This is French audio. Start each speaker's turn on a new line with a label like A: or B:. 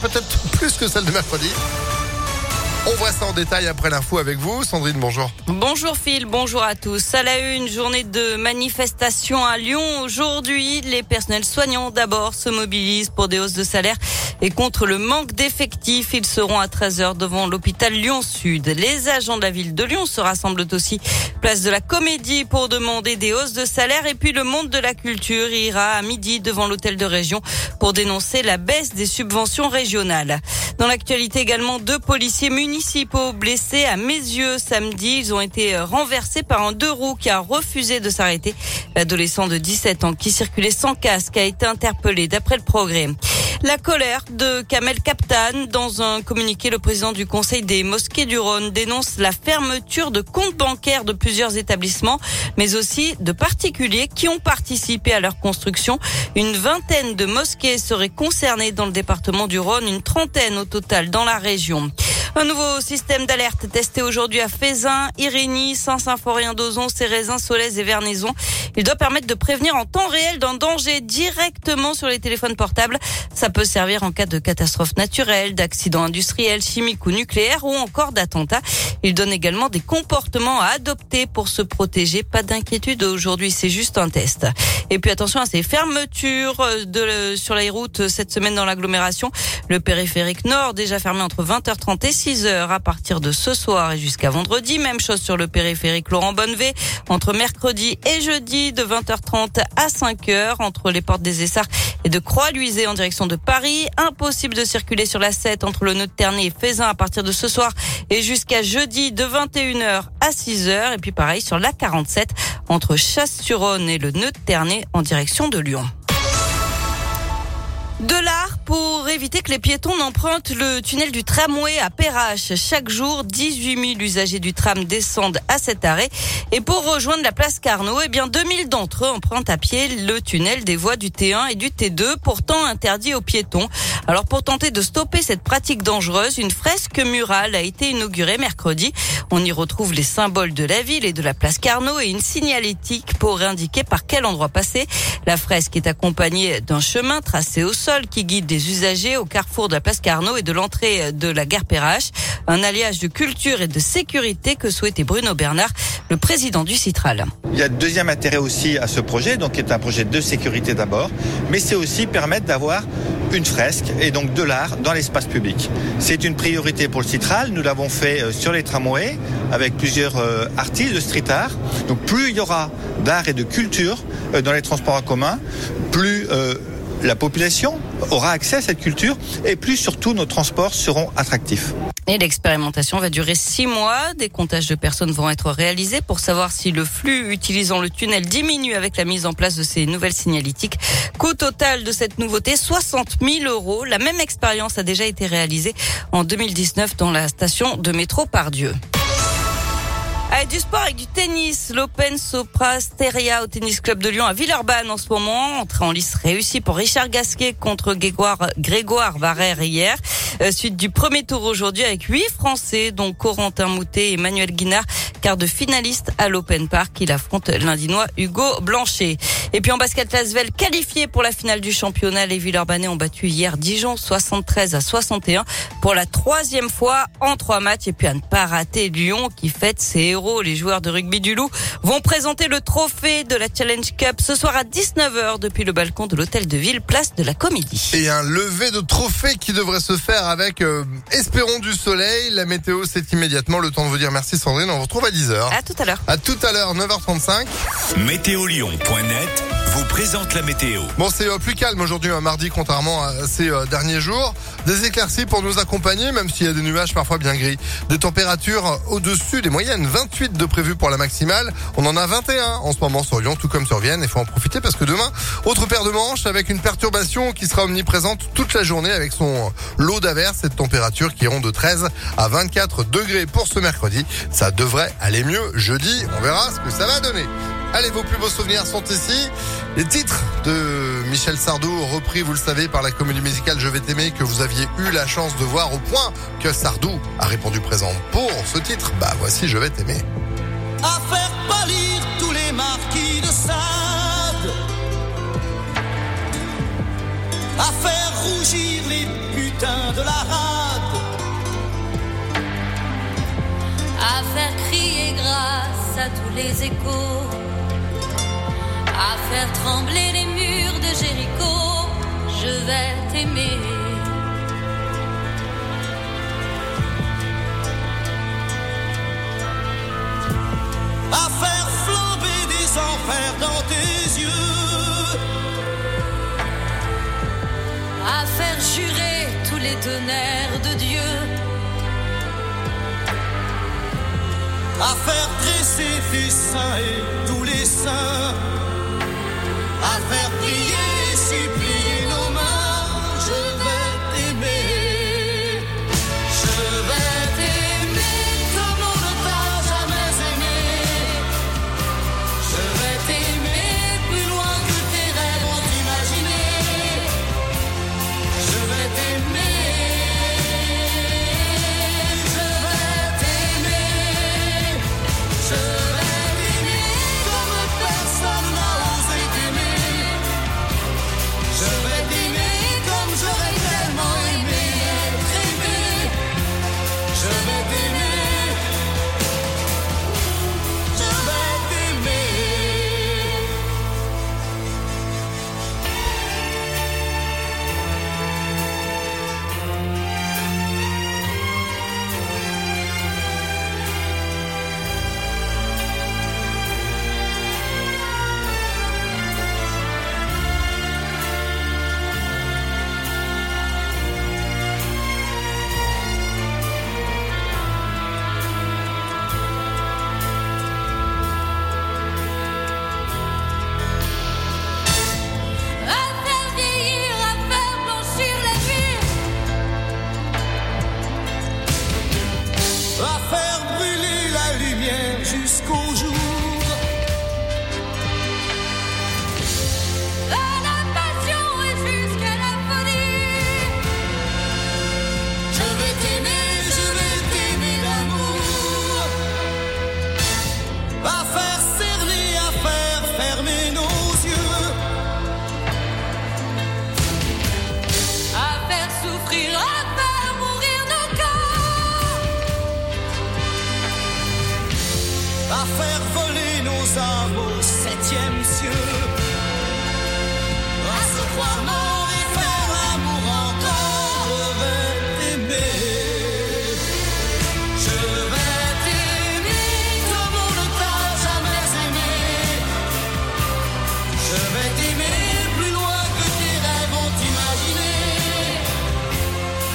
A: Peut-être plus que celle de mercredi. On voit ça en détail après l'info avec vous. Sandrine, bonjour.
B: Bonjour Phil, bonjour à tous. À la une, journée de manifestation à Lyon. Aujourd'hui, les personnels soignants d'abord se mobilisent pour des hausses de salaire et contre le manque d'effectifs. Ils seront à 13h devant l'hôpital Lyon-Sud. Les agents de la ville de Lyon se rassemblent aussi place de la Comédie pour demander des hausses de salaire et puis le monde de la culture ira à midi devant l'hôtel de région pour dénoncer la baisse des subventions régionales. Dans l'actualité également, deux policiers municipaux blessés à mes yeux samedi. Ils ont été renversés par un deux roues qui a refusé de s'arrêter. L'adolescent de 17 ans qui circulait sans casque a été interpellé d'après le progrès. La colère de Kamel Kaptan. Dans un communiqué, le président du Conseil des mosquées du Rhône dénonce la fermeture de comptes bancaires de plusieurs établissements, mais aussi de particuliers qui ont participé à leur construction. Une vingtaine de mosquées seraient concernées dans le département du Rhône, une trentaine au total dans la région. Un nouveau système d'alerte testé aujourd'hui à Fézin, Irénie, Saint-Symphorien d'Ozon, Cérézin, Solèze et Vernaison. Il doit permettre de prévenir en temps réel d'un danger directement sur les téléphones portables. Ça peut servir en cas de catastrophe naturelle, d'accident industriel, chimique ou nucléaire ou encore d'attentat. Il donne également des comportements à adopter pour se protéger. Pas d'inquiétude aujourd'hui, c'est juste un test. Et puis attention à ces fermetures de, sur les routes cette semaine dans l'agglomération. Le périphérique nord déjà fermé entre 20h30 et 6h à partir de ce soir et jusqu'à vendredi. Même chose sur le périphérique Laurent Bonnevé entre mercredi et jeudi de 20h30 à 5h entre les portes des Essarts et de Croix-Luisée en direction de Paris. Impossible de circuler sur la 7 entre le nœud de Ternay et Fézin à partir de ce soir et jusqu'à jeudi de 21h à 6h. Et puis pareil sur la 47 entre Chasse-sur-Rhône et le nœud de Ternay en direction de Lyon. De l'art pour éviter que les piétons n'empruntent le tunnel du tramway à Perrache. Chaque jour, 18 000 usagers du tram descendent à cet arrêt. Et pour rejoindre la place Carnot, eh bien, 2000 d'entre eux empruntent à pied le tunnel des voies du T1 et du T2, pourtant interdit aux piétons. Alors, pour tenter de stopper cette pratique dangereuse, une fresque murale a été inaugurée mercredi. On y retrouve les symboles de la ville et de la place Carnot et une signalétique pour indiquer par quel endroit passer. La fresque est accompagnée d'un chemin tracé au sol qui guide des usagers au carrefour de la place Carnot et de l'entrée de la gare Perrache. Un alliage de culture et de sécurité que souhaitait Bruno Bernard, le président du Citral.
C: Il y a deuxième intérêt aussi à ce projet, donc qui est un projet de sécurité d'abord, mais c'est aussi permettre d'avoir une fresque et donc de l'art dans l'espace public. C'est une priorité pour le Citral. Nous l'avons fait sur les tramways avec plusieurs artistes de street art. Donc plus il y aura d'art et de culture dans les transports en commun, plus la population aura accès à cette culture et plus surtout nos transports seront attractifs.
B: Et l'expérimentation va durer six mois. Des comptages de personnes vont être réalisés pour savoir si le flux utilisant le tunnel diminue avec la mise en place de ces nouvelles signalétiques. Coût total de cette nouveauté, 60 000 euros. La même expérience a déjà été réalisée en 2019 dans la station de métro Pardieu. Du sport, avec du tennis, l'Open Sopra Steria au Tennis Club de Lyon à Villeurbanne en ce moment. Entrée en lice réussie pour Richard Gasquet contre Grégoire, Grégoire hier. Euh, suite du premier tour aujourd'hui avec huit Français, dont Corentin Moutet et Emmanuel Guinard, quart de finaliste à l'Open Park. Il affronte l'Indinois Hugo Blanchet. Et puis en basket, Lasvel qualifié pour la finale du championnat. Les Villeurbanais ont battu hier Dijon 73 à 61 pour la troisième fois en trois matchs. Et puis à ne pas rater Lyon qui fête ses héros. Les joueurs de rugby du Loup vont présenter le trophée de la Challenge Cup ce soir à 19h depuis le balcon de l'hôtel de ville, place de la Comédie.
A: Et un lever de trophée qui devrait se faire avec euh, Espérons du soleil. La météo, c'est immédiatement le temps de vous dire merci Sandrine. On vous retrouve à 10h.
B: À tout à l'heure.
A: À tout à l'heure, 9h35.
D: Météolion.net vous présente la météo.
A: Bon, c'est euh, plus calme aujourd'hui, un mardi, contrairement à ces euh, derniers jours. Des éclaircies pour nous accompagner, même s'il y a des nuages parfois bien gris. Des températures au-dessus des moyennes. 28 de prévues pour la maximale. On en a 21 en ce moment sur Lyon, tout comme sur Vienne. Il faut en profiter parce que demain, autre paire de manches avec une perturbation qui sera omniprésente toute la journée avec son lot d'averses et de températures qui iront de 13 à 24 degrés pour ce mercredi. Ça devrait aller mieux jeudi. On verra ce que ça va donner. Allez, vos plus beaux souvenirs sont ici. Les titres de Michel Sardou, repris, vous le savez, par la comédie musicale Je vais t'aimer, que vous aviez eu la chance de voir au point que Sardou a répondu présent pour ce titre. Bah, voici Je vais t'aimer.
E: À faire pâlir tous les marquis de Sade. À faire rougir les putes putain de la.
F: À faire crier grâce à tous les échos, à faire trembler les murs de Jéricho, je vais t'aimer.
E: à faire flamber des enfers dans tes yeux,
F: à faire jurer tous les tonnerres de Dieu,
E: à faire dresser tes seins et tous les saints, à faire prier jusqu'au jour, faire voler nos arbres.